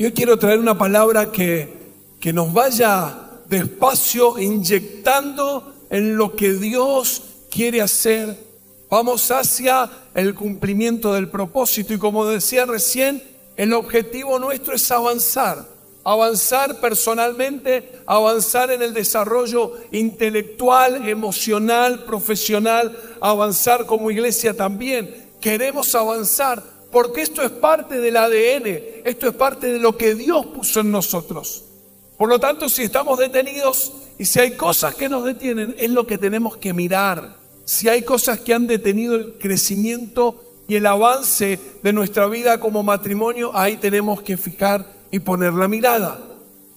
Yo quiero traer una palabra que, que nos vaya despacio inyectando en lo que Dios quiere hacer. Vamos hacia el cumplimiento del propósito y como decía recién, el objetivo nuestro es avanzar, avanzar personalmente, avanzar en el desarrollo intelectual, emocional, profesional, avanzar como iglesia también. Queremos avanzar porque esto es parte del ADN, esto es parte de lo que Dios puso en nosotros. Por lo tanto, si estamos detenidos y si hay cosas que nos detienen, es lo que tenemos que mirar. Si hay cosas que han detenido el crecimiento y el avance de nuestra vida como matrimonio, ahí tenemos que fijar y poner la mirada.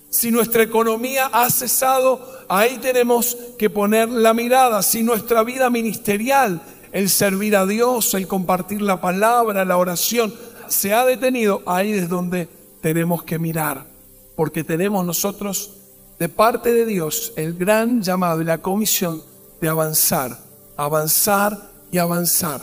Si nuestra economía ha cesado, ahí tenemos que poner la mirada. Si nuestra vida ministerial el servir a Dios, el compartir la palabra, la oración, se ha detenido, ahí es donde tenemos que mirar, porque tenemos nosotros de parte de Dios el gran llamado y la comisión de avanzar, avanzar y avanzar.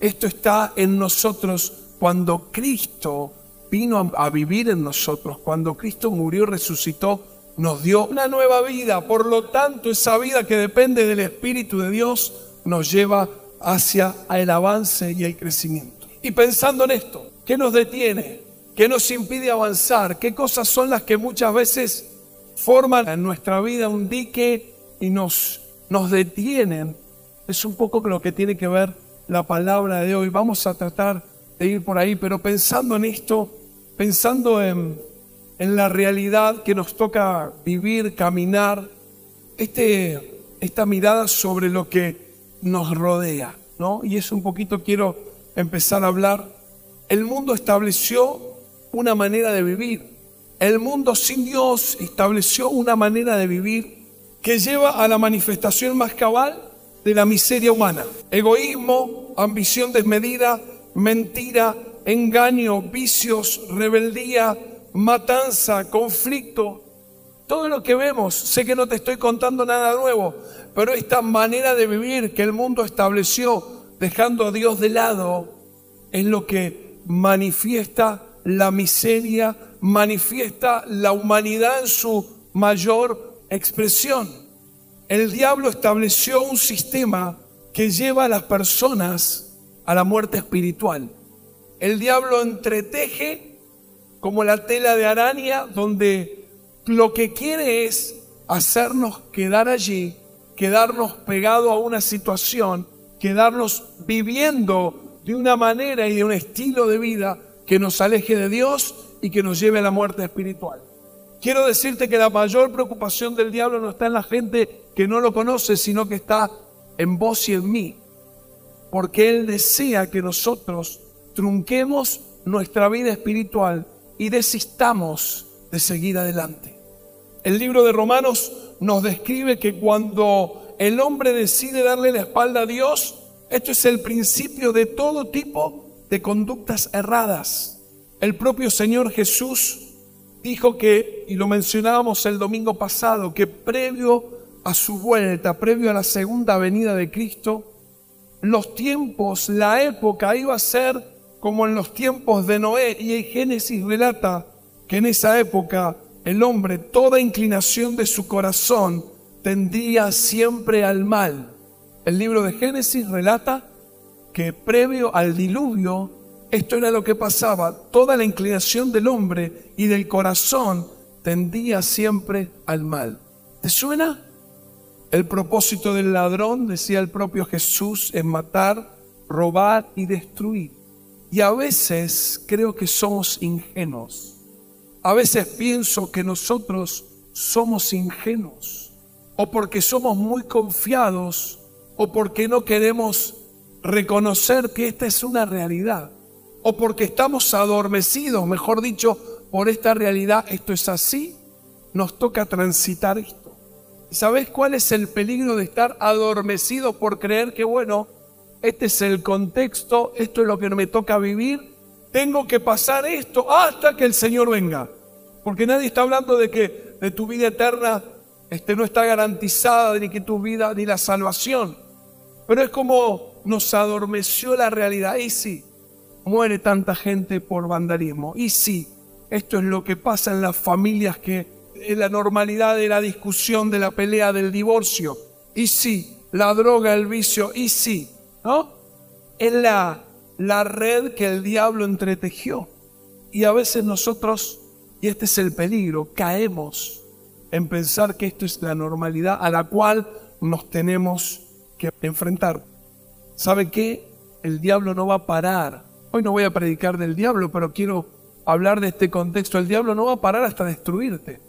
Esto está en nosotros cuando Cristo vino a, vivir en nosotros, cuando Cristo murió y resucitó, nos dio una nueva vida. Por lo tanto, esa vida que depende del Espíritu de Dios nos lleva hacia el avance y el crecimiento. Y pensando en esto, ¿qué nos detiene? ¿Qué nos impide avanzar? ¿Qué cosas son las que muchas veces forman en nuestra vida un dique y nos, nos detienen? Es un poco lo que tiene que ver la palabra de hoy. Vamos a tratar de ir por ahí, pero pensando en esto, pensando en, la realidad que nos toca vivir, caminar, este, esta mirada sobre lo que nos rodea, ¿no? Y es un poquito quiero empezar a hablar. El mundo estableció una manera de vivir. El mundo sin Dios estableció una manera de vivir que lleva a la manifestación más cabal de la miseria humana. Egoísmo, ambición desmedida, mentira, engaño, vicios, rebeldía, matanza, conflicto. Todo lo que vemos, sé que no te estoy contando nada nuevo, pero esta manera de vivir que el mundo estableció, dejando a Dios de lado, es lo que manifiesta la miseria, manifiesta la humanidad en su mayor expresión. El diablo estableció un sistema que lleva a las personas a la muerte espiritual. El diablo entreteje como la tela de araña donde lo que quiere es hacernos quedar allí quedarnos pegados a una situación, quedarnos viviendo de una manera y de un estilo de vida que nos aleje de Dios y que nos lleve a la muerte espiritual. Quiero decirte que la mayor preocupación del diablo no está en la gente que no lo conoce, sino que está en vos y en mí. Porque Él desea que nosotros trunquemos nuestra vida espiritual y desistamos de seguir adelante. El libro de Romanos nos describe que cuando el hombre decide darle la espalda a Dios, esto es el principio de todo tipo de conductas erradas. El propio Señor Jesús dijo que, y lo mencionábamos el domingo pasado, que previo a su vuelta, previo a la segunda venida de Cristo, los tiempos, la época iba a ser como en los tiempos de Noé. Y en Génesis relata que en esa época el hombre, toda inclinación de su corazón tendría siempre al mal. El libro de Génesis relata que previo al diluvio, esto era lo que pasaba, toda la inclinación del hombre y del corazón tendía siempre al mal. ¿Te suena? El propósito del ladrón, decía el propio Jesús, es matar, robar y destruir. Y a veces creo que somos ingenuos. A veces pienso que nosotros somos ingenuos o porque somos muy confiados o porque no queremos reconocer que esta es una realidad o porque estamos adormecidos, mejor dicho, por esta realidad, esto es así, nos toca transitar esto. ¿Y sabes cuál es el peligro de estar adormecido por creer que, bueno, este es el contexto, esto es lo que me toca vivir tengo que pasar esto hasta que el Señor venga. Porque nadie está hablando de que de tu vida eterna este, no está garantizada, ni que tu vida, ni la salvación. Pero es como nos adormeció la realidad. Y sí, muere tanta gente por vandalismo. Y sí, esto es lo que pasa en las familias que es la normalidad de la discusión, de la pelea, del divorcio. Y sí, la droga, el vicio, y sí, ¿no? Es la, la red que el diablo entretejió. Y a veces nosotros, y este es el peligro, caemos en pensar que esto es la normalidad a la cual nos tenemos que enfrentar. ¿Sabe qué? El diablo no va a parar. Hoy no voy a predicar del diablo, pero quiero hablar de este contexto. El diablo no va a parar hasta destruirte.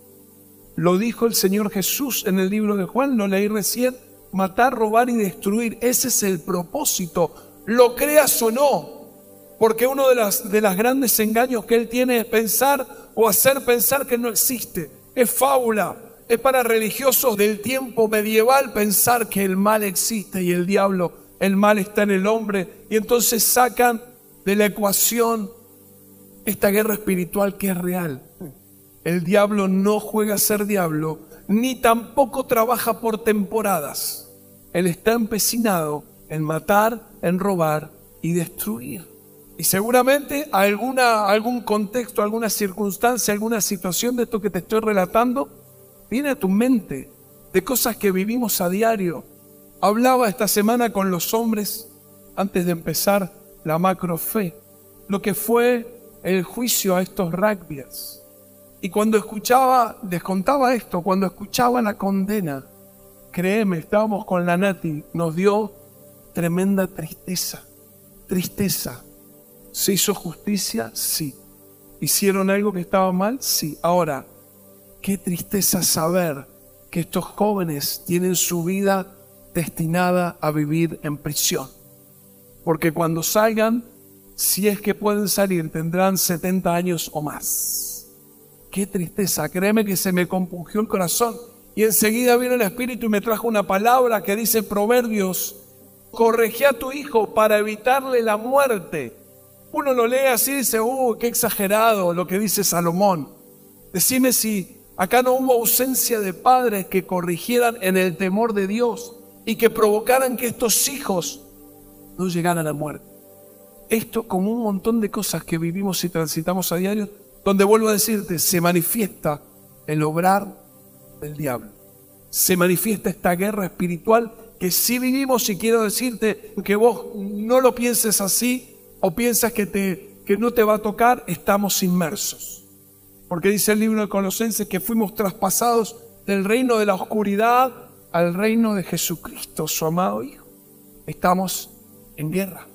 Lo dijo el Señor Jesús en el libro de Juan, lo leí recién, matar, robar y destruir. Ese es el propósito, lo creas o no. Porque uno de los de las grandes engaños que él tiene es pensar o hacer pensar que no existe. Es fábula, es para religiosos del tiempo medieval pensar que el mal existe y el diablo, el mal está en el hombre. Y entonces sacan de la ecuación esta guerra espiritual que es real. El diablo no juega a ser diablo, ni tampoco trabaja por temporadas. Él está empecinado en matar, en robar y destruir. Y seguramente alguna, algún contexto, alguna circunstancia, alguna situación de esto que te estoy relatando viene a tu mente de cosas que vivimos a diario. Hablaba esta semana con los hombres antes de empezar la macro fe, lo que fue el juicio a estos rugbyers. Y cuando escuchaba, les contaba esto, cuando escuchaba la condena, créeme, estábamos con la Nati, nos dio tremenda tristeza, tristeza. ¿Se hizo justicia? Sí. ¿Hicieron algo que estaba mal? Sí. Ahora, Qué tristeza saber que estos jóvenes tienen su vida destinada a vivir en prisión. Porque cuando salgan, si es que pueden salir, tendrán 70 años o más. Qué tristeza, créeme que se me compungió el corazón. Y enseguida vino el Espíritu y me trajo una palabra que dice Proverbios, corregí a tu hijo para evitarle la muerte. Uno lo lee así y dice, uh, qué exagerado lo que dice Salomón. Decime si Acá no hubo ausencia de padres que corrigieran en el temor de Dios y que provocaran que estos hijos no llegaran a la muerte. Esto como un montón de cosas que vivimos y transitamos a diario, donde vuelvo a decirte, se manifiesta el obrar del diablo. Se manifiesta esta guerra espiritual que sí vivimos y quiero decirte que vos no lo pienses así o piensas que, te, que no te va a tocar, estamos inmersos. Porque dice el libro de Colosenses que fuimos traspasados del reino de la oscuridad al reino de Jesucristo, su amado Hijo. Estamos en guerra.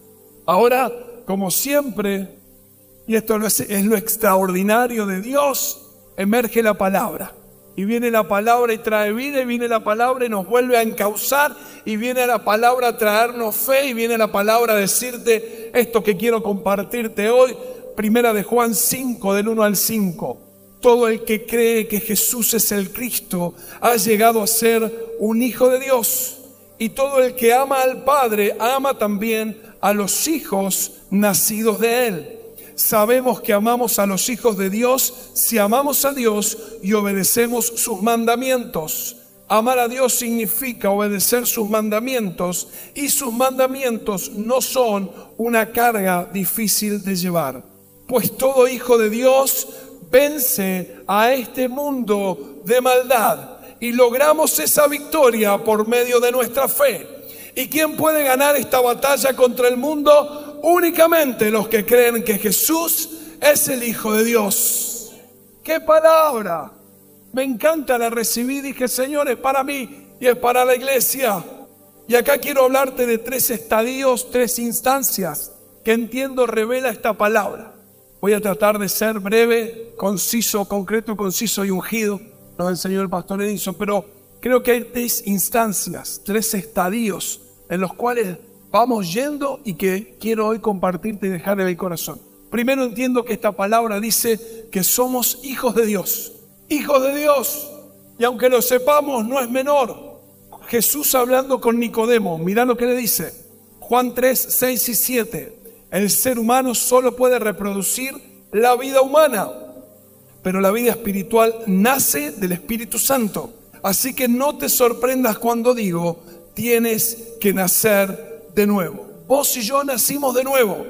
Ahora, como siempre, y esto es, lo extraordinario de Dios, emerge la palabra. Y viene la palabra y trae vida, y viene la palabra y nos vuelve a encauzar, y viene la palabra a traernos fe, y viene la palabra a decirte esto que quiero compartirte hoy. Primera de Juan 5, del 1 al 5. Todo el que cree que Jesús es el Cristo ha llegado a ser un hijo de Dios. Y todo el que ama al Padre ama también a los hijos nacidos de Él. Sabemos que amamos a los hijos de Dios si amamos a Dios y obedecemos sus mandamientos. Amar a Dios significa obedecer sus mandamientos y sus mandamientos no son una carga difícil de llevar. Pues todo hijo de Dios vence a este mundo de maldad y logramos esa victoria por medio de nuestra fe. ¿Y quién puede ganar esta batalla contra el mundo? Únicamente los que creen que Jesús es el Hijo de Dios. ¡Qué palabra! Me encanta la recibí, dije, Señor, es para mí y es para la iglesia. Y acá quiero hablarte de tres estadios, tres instancias que entiendo revela esta palabra. Voy a tratar de ser breve, conciso, concreto, conciso y ungido. Nos enseñó el pastor Edison, pero creo que hay tres instancias, tres estadios en los cuales vamos yendo y que quiero hoy compartirte y dejar en el corazón. Primero entiendo que esta palabra dice que somos hijos de Dios. Hijos de Dios. Y aunque lo sepamos, no es menor. Jesús hablando con Nicodemo, mira lo que le dice. Juan 3, 6 y 7. El ser humano solo puede reproducir la vida humana, pero la vida espiritual nace del Espíritu Santo. Así que no te sorprendas cuando digo, tienes que nacer de nuevo. Vos y yo nacimos de nuevo.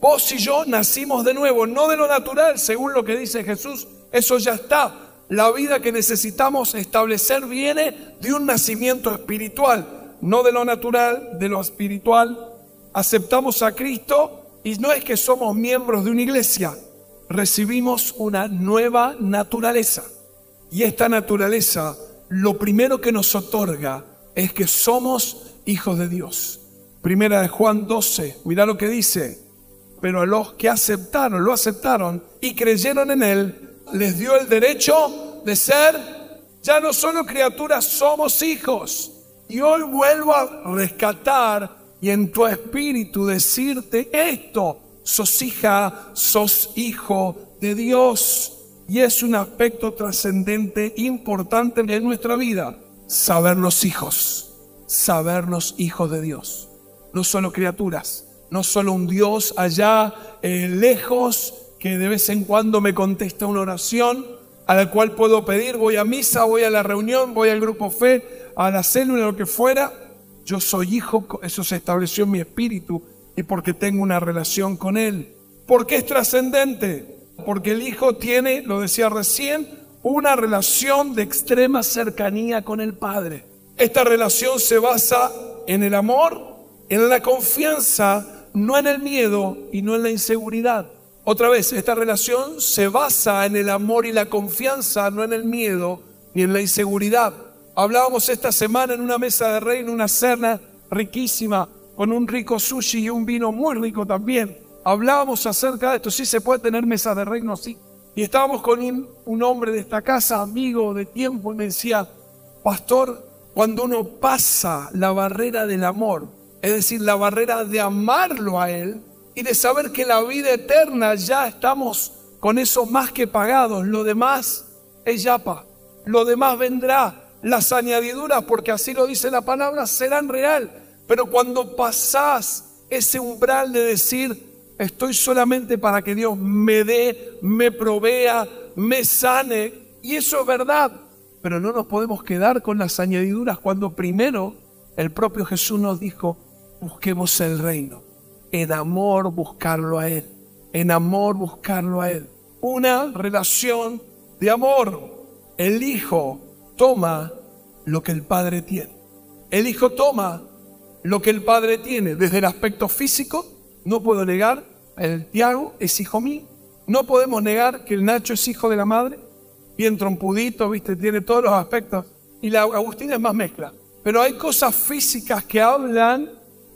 Vos y yo nacimos de nuevo, no de lo natural, según lo que dice Jesús, eso ya está. La vida que necesitamos establecer viene de un nacimiento espiritual, no de lo natural, de lo espiritual. Aceptamos a Cristo y no es que somos miembros de una iglesia, recibimos una nueva naturaleza. Y esta naturaleza, lo primero que nos otorga es que somos hijos de Dios. Primera de Juan 12, mira lo que dice. Pero a los que aceptaron, lo aceptaron y creyeron en Él, les dio el derecho de ser, ya no solo criaturas, somos hijos. Y hoy vuelvo a rescatar y en tu espíritu decirte esto, sos hija, sos hijo de Dios. Y es un aspecto trascendente, importante en nuestra vida, sabernos hijos, sabernos hijos de Dios. No solo criaturas, no solo un Dios allá eh, lejos que de vez en cuando me contesta una oración a la cual puedo pedir, voy a misa, voy a la reunión, voy al grupo fe, a la célula, lo que fuera. Yo soy hijo, eso se estableció en mi espíritu y porque tengo una relación con Él. ¿Por qué es trascendente? Porque el hijo tiene, lo decía recién, una relación de extrema cercanía con el Padre. Esta relación se basa en el amor, en la confianza, no en el miedo y no en la inseguridad. Otra vez, esta relación se basa en el amor y la confianza, no en el miedo ni en la inseguridad. Hablábamos esta semana en una mesa de en una cena riquísima, con un rico sushi y un vino muy rico también. Hablábamos acerca de esto, sí se puede tener mesa de reino, sí. Y estábamos con un, un hombre de esta casa, amigo de tiempo, y me decía, pastor, cuando uno pasa la barrera del amor, es decir, la barrera de amarlo a Él, y de saber que la vida eterna ya estamos con eso más que pagados. Lo demás es yapa. Lo demás vendrá. Las añadiduras, porque así lo dice la palabra, serán real. Pero cuando pasás ese umbral de decir, estoy solamente para que Dios me dé, me provea, me sane, y eso es verdad. Pero no nos podemos quedar con las añadiduras cuando primero el propio Jesús nos dijo, busquemos el reino en amor buscarlo a Él, en amor buscarlo a Él. Una relación de amor. El Hijo toma lo que el Padre tiene. El Hijo toma lo que el Padre tiene desde el aspecto físico. No puedo negar, el Tiago es hijo mío. No podemos negar que el Nacho es hijo de la madre. Bien trompudito, viste, tiene todos los aspectos. Y la Agustina es más mezcla. Pero hay cosas físicas que hablan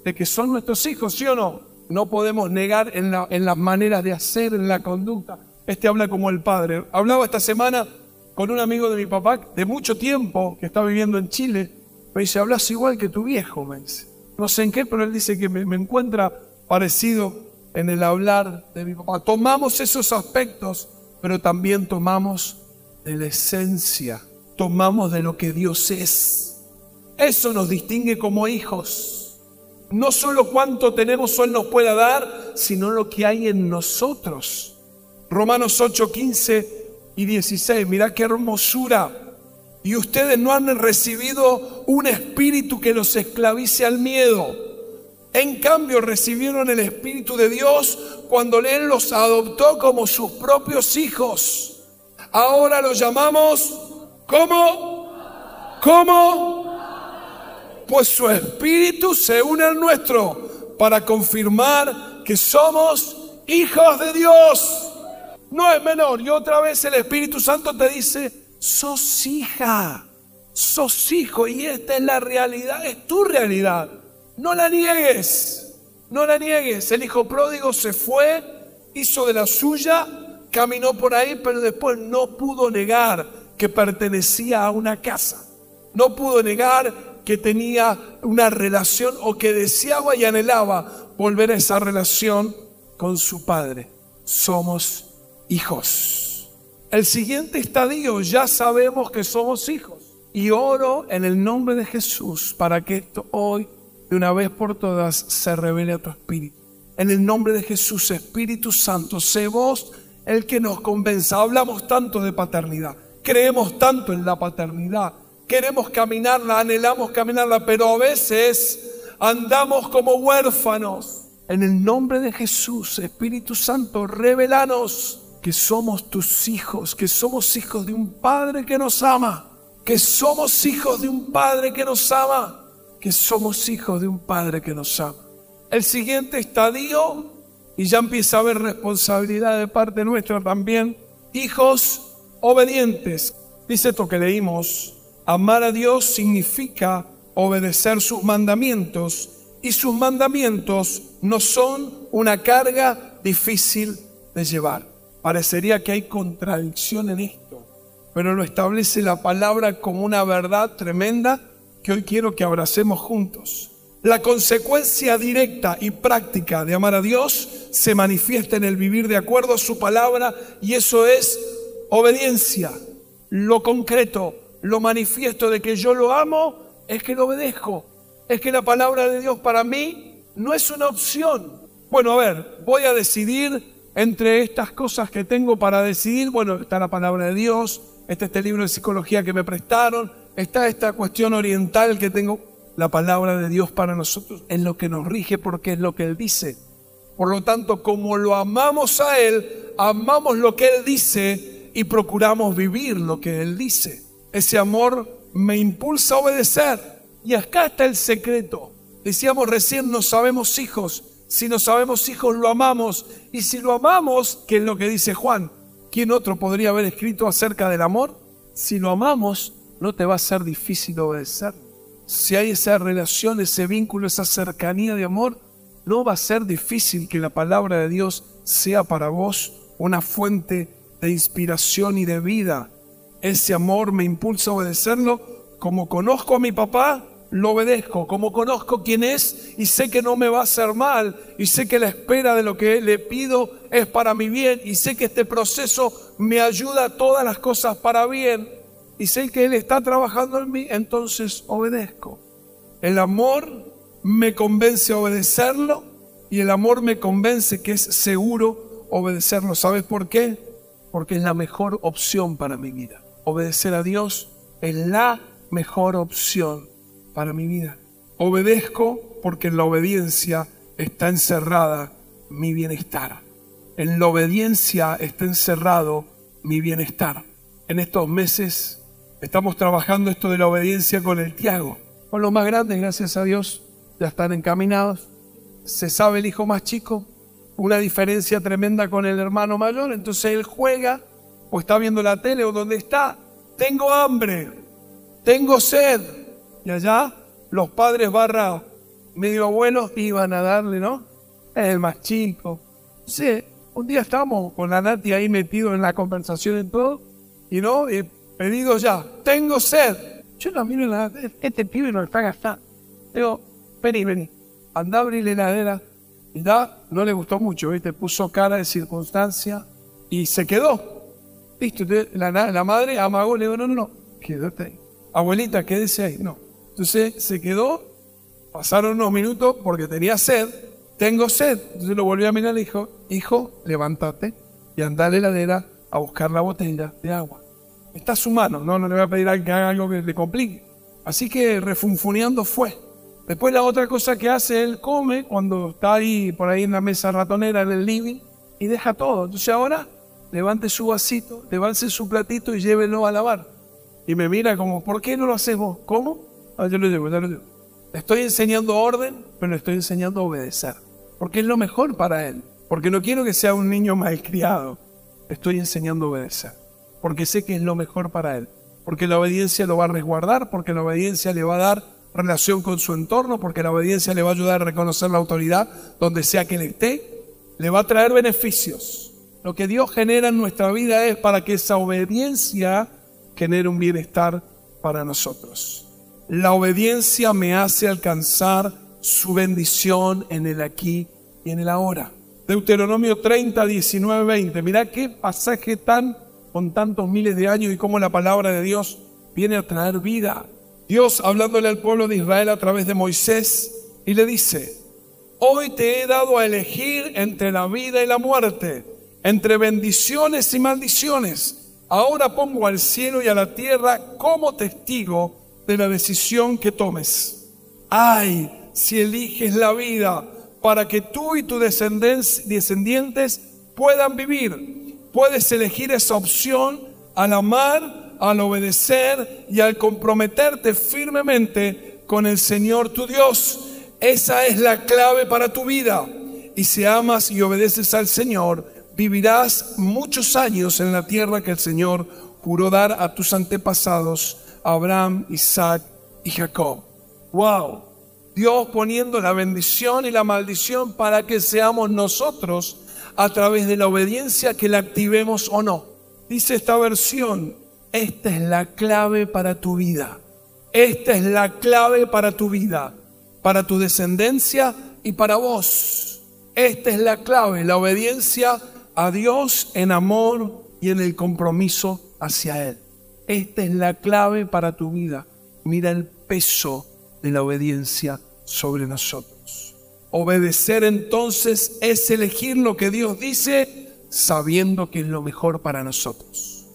de que son nuestros hijos, ¿sí o no? No podemos negar en, las maneras de hacer, en la conducta. Este habla como el padre. Hablaba esta semana con un amigo de mi papá de mucho tiempo que está viviendo en Chile. Me dice, hablas igual que tu viejo, me dice. No sé en qué, pero él dice que me encuentra parecido en el hablar de mi papá. Tomamos esos aspectos, pero también tomamos de la esencia, tomamos de lo que Dios es. Eso nos distingue como hijos. No solo cuánto tenemos Él nos pueda dar, sino lo que hay en nosotros. Romanos 8, 15 y 16. Mirá qué hermosura. Y ustedes no han recibido un espíritu que los esclavice al miedo. En cambio recibieron el Espíritu de Dios cuando Él los adoptó como sus propios hijos. Ahora los llamamos, ¿cómo? ¿Cómo? Pues su espíritu se une al nuestro para confirmar que somos hijos de Dios. No es menor. Y otra vez el Espíritu Santo te dice, sos hija, sos hijo. Y esta es la realidad, es tu realidad. No la niegues, no la niegues. El hijo pródigo se fue, hizo de la suya, caminó por ahí, pero después no pudo negar que pertenecía a una casa. No pudo negar que tenía una relación o que deseaba y anhelaba volver a esa relación con su padre. Somos hijos. El siguiente estadio, ya sabemos que somos hijos. Y oro en el nombre de Jesús para que esto hoy, de una vez por todas, se revele a tu espíritu. En el nombre de Jesús, Espíritu Santo, sé vos el que nos convenza. Hablamos tanto de paternidad, creemos tanto en la paternidad, queremos caminarla, anhelamos caminarla, pero a veces andamos como huérfanos. En el nombre de Jesús, Espíritu Santo, revelanos que somos tus hijos, que somos hijos de un Padre que nos ama, que somos hijos de un Padre que nos ama, que somos hijos de un Padre que nos ama. El siguiente estadio, y ya empieza a haber responsabilidad de parte nuestra también, hijos obedientes. Dice esto que leímos, amar a Dios significa obedecer sus mandamientos y sus mandamientos no son una carga difícil de llevar. Parecería que hay contradicción en esto, pero lo establece la palabra como una verdad tremenda que hoy quiero que abracemos juntos. La consecuencia directa y práctica de amar a Dios se manifiesta en el vivir de acuerdo a su palabra y eso es obediencia. Lo concreto, lo manifiesto de que yo lo amo es que lo obedezco. Es que la palabra de Dios para mí no es una opción. Bueno, a ver, voy a decidir entre estas cosas que tengo para decidir. Bueno, está la palabra de Dios, está este libro de psicología que me prestaron, está esta cuestión oriental que tengo. La palabra de Dios para nosotros es lo que nos rige porque es lo que Él dice. Por lo tanto, como lo amamos a Él, amamos lo que Él dice y procuramos vivir lo que Él dice. Ese amor me impulsa a obedecer. Y acá está el secreto. Decíamos recién, no sabemos hijos. Si no sabemos hijos, lo amamos. Y si lo amamos, que es lo que dice Juan, ¿quién otro podría haber escrito acerca del amor? Si lo amamos, no te va a ser difícil obedecer. Si hay esa relación, ese vínculo, esa cercanía de amor, no va a ser difícil que la palabra de Dios sea para vos una fuente de inspiración y de vida. Ese amor me impulsa a obedecerlo. Como conozco a mi papá, lo obedezco. Como conozco quién es y sé que no me va a hacer mal y sé que la espera de lo que le pido es para mi bien y sé que este proceso me ayuda a todas las cosas para bien y sé que Él está trabajando en mí, entonces obedezco. El amor me convence a obedecerlo y el amor me convence que es seguro obedecerlo. ¿Sabes por qué? Porque es la mejor opción para mi vida. Obedecer a Dios es la mejor opción para mi vida. Obedezco porque en la obediencia está encerrada mi bienestar. En la obediencia está encerrado mi bienestar. En estos meses estamos trabajando esto de la obediencia con el Tiago. Con los más grandes, gracias a Dios, ya están encaminados. Se sabe el hijo más chico, una diferencia tremenda con el hermano mayor, entonces él juega o está viendo la tele o donde está. Tengo hambre, tengo sed. Y allá los padres barra medio abuelos iban a darle, ¿no? el más chico. Sí, un día estábamos con la Nati ahí metido en la conversación y todo, y no, y pedido ya, tengo sed. Yo la miro en la este pibe no está gastando. Digo, vení, vení, anda a abrir la heladera. Y ya no le gustó mucho, ¿viste? Puso cara de circunstancia y se quedó. Listo, la, la madre amagó, le digo, no, no, no, quédate ahí. Abuelita, quédese ahí. No. Entonces se quedó, pasaron unos minutos porque tenía sed, tengo sed. Entonces lo volvió a mirar y le dijo, hijo, levántate y anda a la heladera a buscar la botella de agua. Está su mano, no, no le voy a pedir a que haga algo que le complique. Así que refunfuneando fue. Después la otra cosa que hace, él come cuando está ahí por ahí en la mesa ratonera en el living y deja todo. Entonces ahora levante su vasito, levante su platito y llévelo a lavar. Y me mira como, ¿por qué no lo haces vos? ¿Cómo? Ah, yo lo llevo, yo lo llevo. Le estoy enseñando orden, pero le estoy enseñando a obedecer. Porque es lo mejor para él. Porque no quiero que sea un niño malcriado. Le estoy enseñando a obedecer. Porque sé que es lo mejor para él. Porque la obediencia lo va a resguardar, porque la obediencia le va a dar relación con su entorno, porque la obediencia le va a ayudar a reconocer la autoridad donde sea que él esté, le va a traer beneficios. Lo que Dios genera en nuestra vida es para que esa obediencia genere un bienestar para nosotros. La obediencia me hace alcanzar su bendición en el aquí y en el ahora. Deuteronomio 30, 19, 20. Mirá qué pasaje tan con tantos miles de años y cómo la palabra de Dios viene a traer vida Dios hablándole al pueblo de Israel a través de Moisés y le dice, hoy te he dado a elegir entre la vida y la muerte, entre bendiciones y maldiciones. Ahora pongo al cielo y a la tierra como testigo de la decisión que tomes. Ay, si eliges la vida, para que tú y tus descendientes puedan vivir. Puedes elegir esa opción al amar, al obedecer y al comprometerte firmemente con el Señor tu Dios. Esa es la clave para tu vida. Y si amas y obedeces al Señor, vivirás muchos años en la tierra que el Señor juró dar a tus antepasados, Abraham, Isaac y Jacob. ¡Wow! Dios poniendo la bendición y la maldición para que seamos nosotros a través de la obediencia que la activemos o no. Dice esta versión, esta es la clave para tu vida. Esta es la clave para tu vida, para tu descendencia y para vos. Esta es la clave, la obediencia a Dios en amor y en el compromiso hacia Él. Esta es la clave para tu vida. Mira el peso de la obediencia sobre nosotros. Obedecer entonces es elegir lo que Dios dice sabiendo que es lo mejor para nosotros.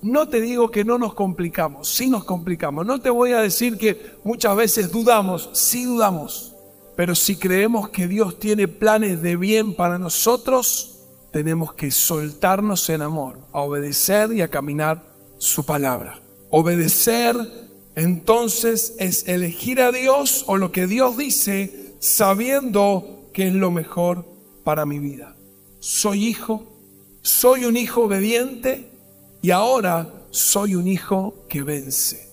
No te digo que no nos complicamos, sí nos complicamos. No te voy a decir que muchas veces dudamos, sí dudamos. Pero si creemos que Dios tiene planes de bien para nosotros, tenemos que soltarnos en amor, a obedecer y a caminar su palabra. Obedecer entonces es elegir a Dios o lo que Dios dice sabiendo que es lo mejor para mi vida. Soy hijo, soy un hijo obediente y ahora soy un hijo que vence.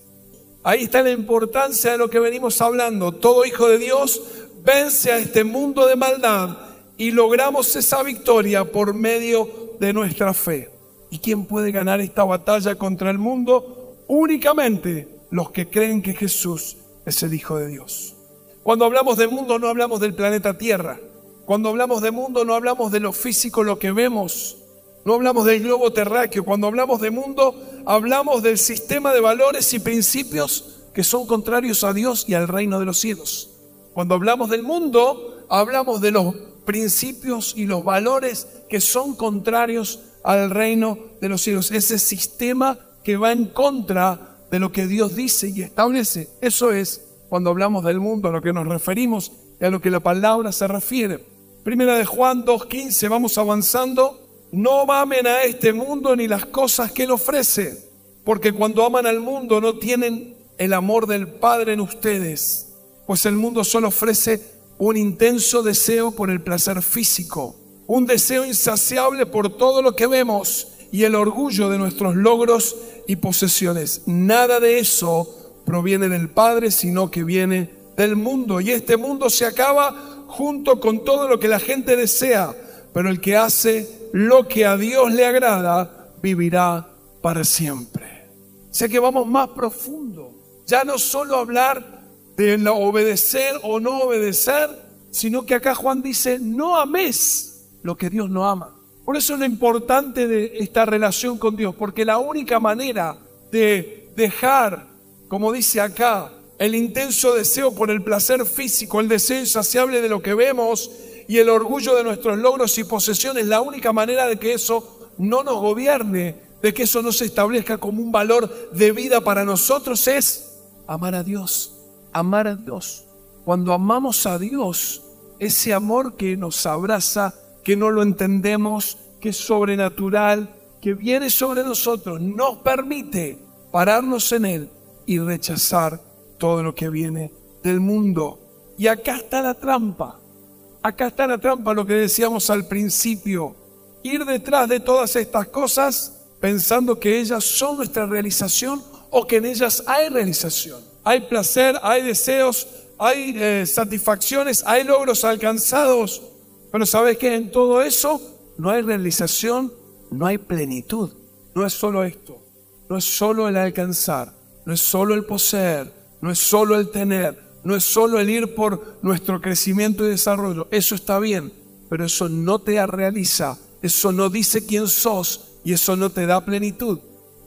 Ahí está la importancia de lo que venimos hablando. Todo hijo de Dios vence a este mundo de maldad y logramos esa victoria por medio de nuestra fe. ¿Y quién puede ganar esta batalla contra el mundo? Únicamente los que creen que Jesús es el Hijo de Dios. Cuando hablamos de mundo no hablamos del planeta Tierra. Cuando hablamos de mundo no hablamos de lo físico, lo que vemos. No hablamos del globo terráqueo. Cuando hablamos de mundo hablamos del sistema de valores y principios que son contrarios a Dios y al reino de los cielos. Cuando hablamos del mundo hablamos de los principios y los valores que son contrarios al reino de los cielos. Ese sistema que va en contra de lo que Dios dice y establece. Eso es cuando hablamos del mundo a lo que nos referimos y a lo que la palabra se refiere. Primera de Juan 2.15, vamos avanzando. No amen a este mundo ni las cosas que él ofrece, porque cuando aman al mundo no tienen el amor del Padre en ustedes, pues el mundo solo ofrece un intenso deseo por el placer físico, un deseo insaciable por todo lo que vemos y el orgullo de nuestros logros y posesiones. Nada de eso proviene del Padre, sino que viene del mundo. Y este mundo se acaba junto con todo lo que la gente desea, pero el que hace lo que a Dios le agrada, vivirá para siempre. O sea que vamos más profundo. Ya no solo hablar de obedecer o no obedecer, sino que acá Juan dice, no ames lo que Dios no ama. Por eso es lo importante de esta relación con Dios, porque la única manera de dejar, como dice acá, el intenso deseo por el placer físico, el deseo insaciable de lo que vemos y el orgullo de nuestros logros y posesiones, la única manera de que eso no nos gobierne, de que eso no se establezca como un valor de vida para nosotros es amar a Dios, amar a Dios. Cuando amamos a Dios, ese amor que nos abraza, que no lo entendemos, que es sobrenatural, que viene sobre nosotros, nos permite pararnos en Él y rechazar todo lo que viene del mundo. Y acá está la trampa. Acá está la trampa, lo que decíamos al principio. Ir detrás de todas estas cosas pensando que ellas son nuestra realización o que en ellas hay realización. Hay placer, hay deseos, hay eh, satisfacciones, hay logros alcanzados, pero ¿sabes qué? En todo eso no hay realización, no hay plenitud. No es solo esto, no es solo el alcanzar, no es solo el poseer, no es solo el tener, no es solo el ir por nuestro crecimiento y desarrollo. Eso está bien, pero eso no te realiza, eso no dice quién sos y eso no te da plenitud.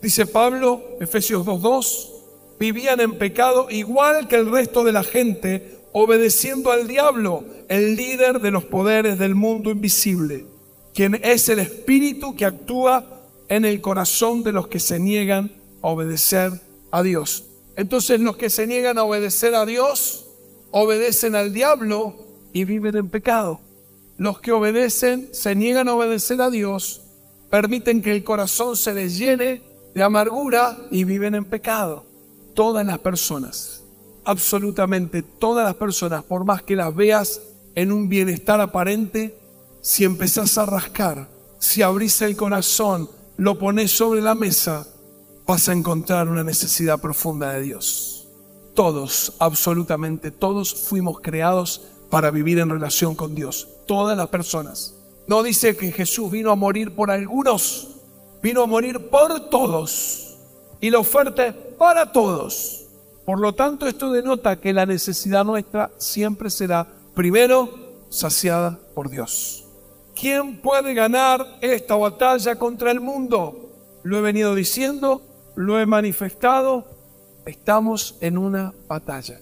Dice Pablo, Efesios 2.2, vivían en pecado igual que el resto de la gente, obedeciendo al diablo, el líder de los poderes del mundo invisible, quien es el espíritu que actúa en el corazón de los que se niegan a obedecer a Dios. Entonces los que se niegan a obedecer a Dios obedecen al diablo y viven en pecado. Los que obedecen se niegan a obedecer a Dios, permiten que el corazón se les llene de amargura y viven en pecado. Todas las personas, absolutamente todas las personas, por más que las veas en un bienestar aparente, si empezás a rascar, si abrís el corazón, lo pones sobre la mesa, vas a encontrar una necesidad profunda de Dios. Todos, absolutamente todos fuimos creados para vivir en relación con Dios. Todas las personas. No dice que Jesús vino a morir por algunos, vino a morir por todos. Y la oferta para todos. Por lo tanto, esto denota que la necesidad nuestra siempre será, primero, saciada por Dios. ¿Quién puede ganar esta batalla contra el mundo? Lo he venido diciendo, lo he manifestado. Estamos en una batalla.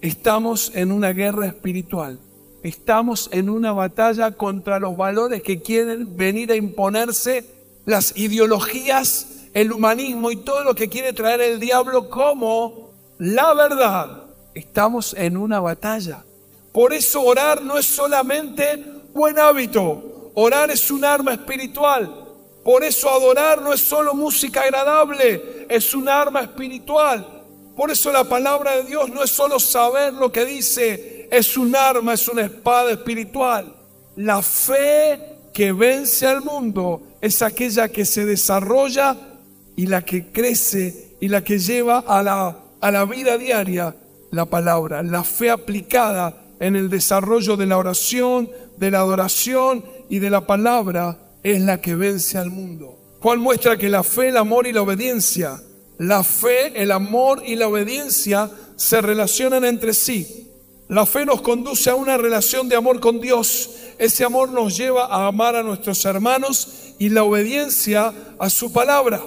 Estamos en una guerra espiritual. Estamos en una batalla contra los valores que quieren venir a imponerse, las ideologías, el humanismo y todo lo que quiere traer el diablo como la verdad. Estamos en una batalla. Por eso orar no es solamente buen hábito, orar es un arma espiritual. Por eso adorar no es solo música agradable, es un arma espiritual. Por eso la palabra de Dios no es solo saber lo que dice, es un arma, es una espada espiritual. La fe que vence al mundo es aquella que se desarrolla y la que crece y la que lleva a la, a la vida diaria la palabra. La fe aplicada en el desarrollo de la oración, de la adoración y de la palabra es la que vence al mundo. Juan muestra que la fe, el amor y la obediencia la fe, el amor y la obediencia se relacionan entre sí. La fe nos conduce a una relación de amor con Dios. Ese amor nos lleva a amar a nuestros hermanos y la obediencia a su palabra.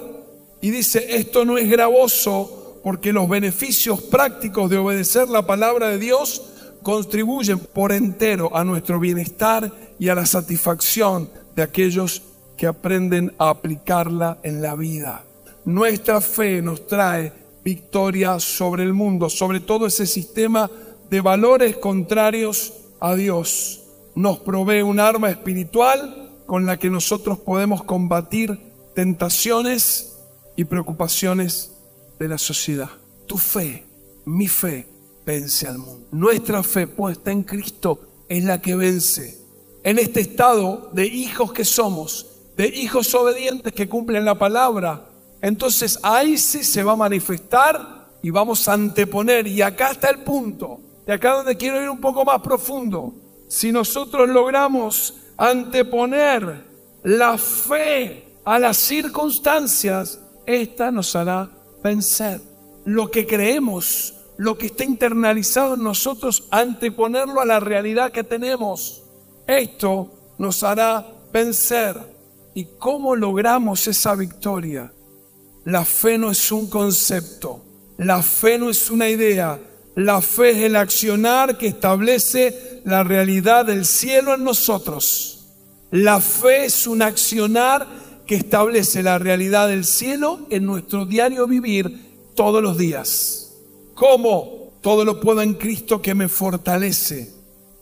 Y dice, esto no es gravoso porque los beneficios prácticos de obedecer la palabra de Dios contribuyen por entero a nuestro bienestar y a la satisfacción de aquellos que aprenden a aplicarla en la vida. Nuestra fe nos trae victoria sobre el mundo, sobre todo ese sistema de valores contrarios a Dios. Nos provee un arma espiritual con la que nosotros podemos combatir tentaciones y preocupaciones de la sociedad. Tu fe, mi fe, vence al mundo. Nuestra fe puesta en Cristo es la que vence. En este estado de hijos que somos, de hijos obedientes que cumplen la palabra, entonces ahí sí se va a manifestar y vamos a anteponer. Y acá está el punto. De acá donde quiero ir un poco más profundo. Si nosotros logramos anteponer la fe a las circunstancias, esta nos hará vencer. Lo que creemos, lo que está internalizado en nosotros, anteponerlo a la realidad que tenemos. Esto nos hará vencer. ¿Y cómo logramos esa victoria? La fe no es un concepto, la fe no es una idea, la fe es el accionar que establece la realidad del cielo en nosotros. La fe es un accionar que establece la realidad del cielo en nuestro diario vivir todos los días. ¿Cómo? Todo lo puedo en Cristo que me fortalece.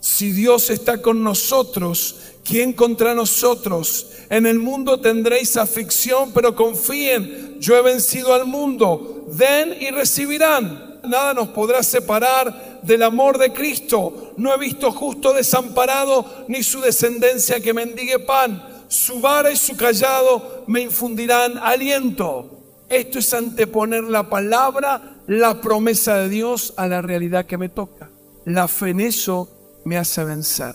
Si Dios está con nosotros, ¿quién contra nosotros? En el mundo tendréis aflicción, pero confíen, yo he vencido al mundo. Den y recibirán. Nada nos podrá separar del amor de Cristo. No he visto justo desamparado, ni su descendencia que mendigue pan. Su vara y su callado me infundirán aliento. Esto es anteponer la palabra, la promesa de Dios a la realidad que me toca. La fe en eso me hace vencer.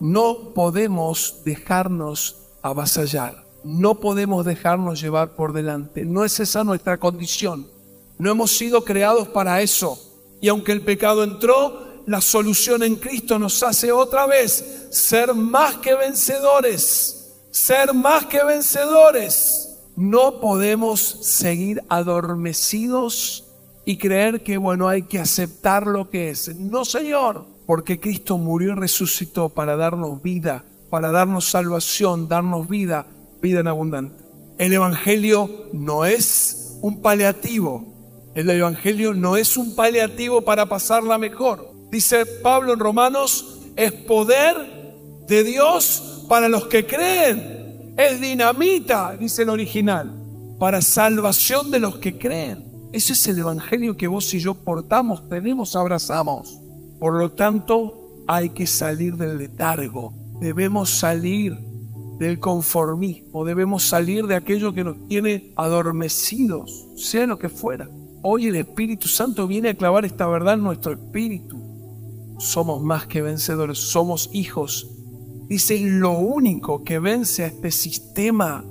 No podemos dejarnos avasallar. No podemos dejarnos llevar por delante. No es esa nuestra condición. No hemos sido creados para eso. Y aunque el pecado entró, la solución en Cristo nos hace otra vez ser más que vencedores. Ser más que vencedores. No podemos seguir adormecidos y creer que, bueno, hay que aceptar lo que es. No, Señor, porque Cristo murió y resucitó para darnos vida para darnos salvación, darnos vida, vida en abundante. El Evangelio no es un paliativo. El Evangelio no es un paliativo para pasarla mejor. Dice Pablo en Romanos es poder de Dios para los que creen. Es dinamita, dice el original, para salvación de los que creen. Ese es el evangelio que vos y yo portamos, tenemos, abrazamos. Por lo tanto, hay que salir del letargo. Debemos salir del conformismo, debemos salir de aquello que nos tiene adormecidos, sea lo que fuera. Hoy el Espíritu Santo viene a clavar esta verdad en nuestro espíritu. Somos más que vencedores, somos hijos. Dice, lo único que vence a este sistema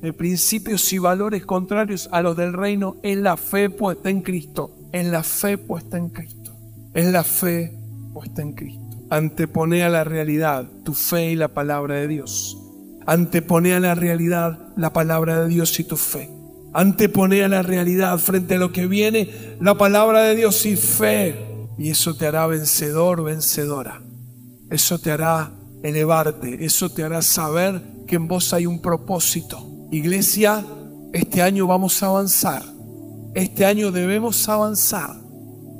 de principios y valores contrarios a los del reino es la fe puesta en Cristo. En la fe puesta en Cristo. Es la fe puesta en Cristo. Antepone a la realidad tu fe y la palabra de Dios. Antepone a la realidad la palabra de Dios y tu fe. Antepone a la realidad frente a lo que viene la palabra de Dios y fe. Y eso te hará vencedor, vencedora. Eso te hará elevarte. Eso te hará saber que en vos hay un propósito. Iglesia, este año vamos a avanzar. Este año debemos avanzar.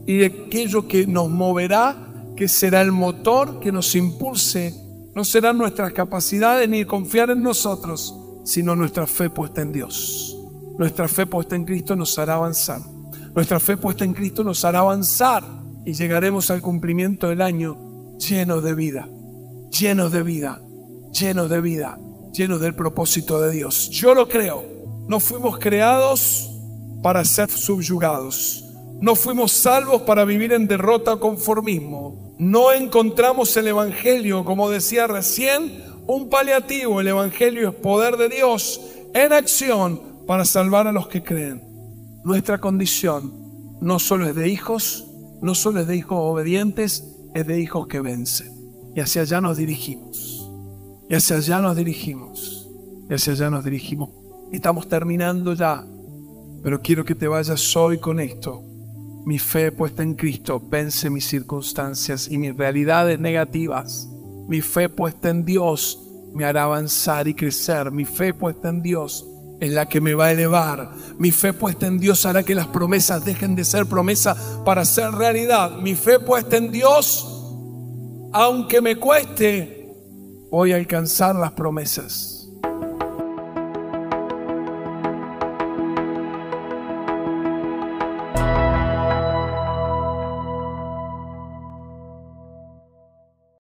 Y aquello que nos moverá, que será el motor que nos impulse, no serán nuestras capacidades ni confiar en nosotros, sino nuestra fe puesta en Dios. Nuestra fe puesta en Cristo nos hará avanzar. Nuestra fe puesta en Cristo nos hará avanzar y llegaremos al cumplimiento del año llenos de vida, llenos de vida, llenos de vida, llenos del propósito de Dios. Yo lo creo. No fuimos creados para ser subyugados. No fuimos salvos para vivir en derrota o conformismo. No encontramos el Evangelio, como decía recién, un paliativo. El Evangelio es poder de Dios en acción para salvar a los que creen. Nuestra condición no solo es de hijos, no solo es de hijos obedientes, es de hijos que vencen. Y hacia allá nos dirigimos. Y hacia allá nos dirigimos. Y hacia allá nos dirigimos. Estamos terminando ya. Pero quiero que te vayas hoy con esto. Mi fe puesta en Cristo vence mis circunstancias y mis realidades negativas. Mi fe puesta en Dios me hará avanzar y crecer. Mi fe puesta en Dios es la que me va a elevar. Mi fe puesta en Dios hará que las promesas dejen de ser promesa para ser realidad. Mi fe puesta en Dios, aunque me cueste, voy a alcanzar las promesas.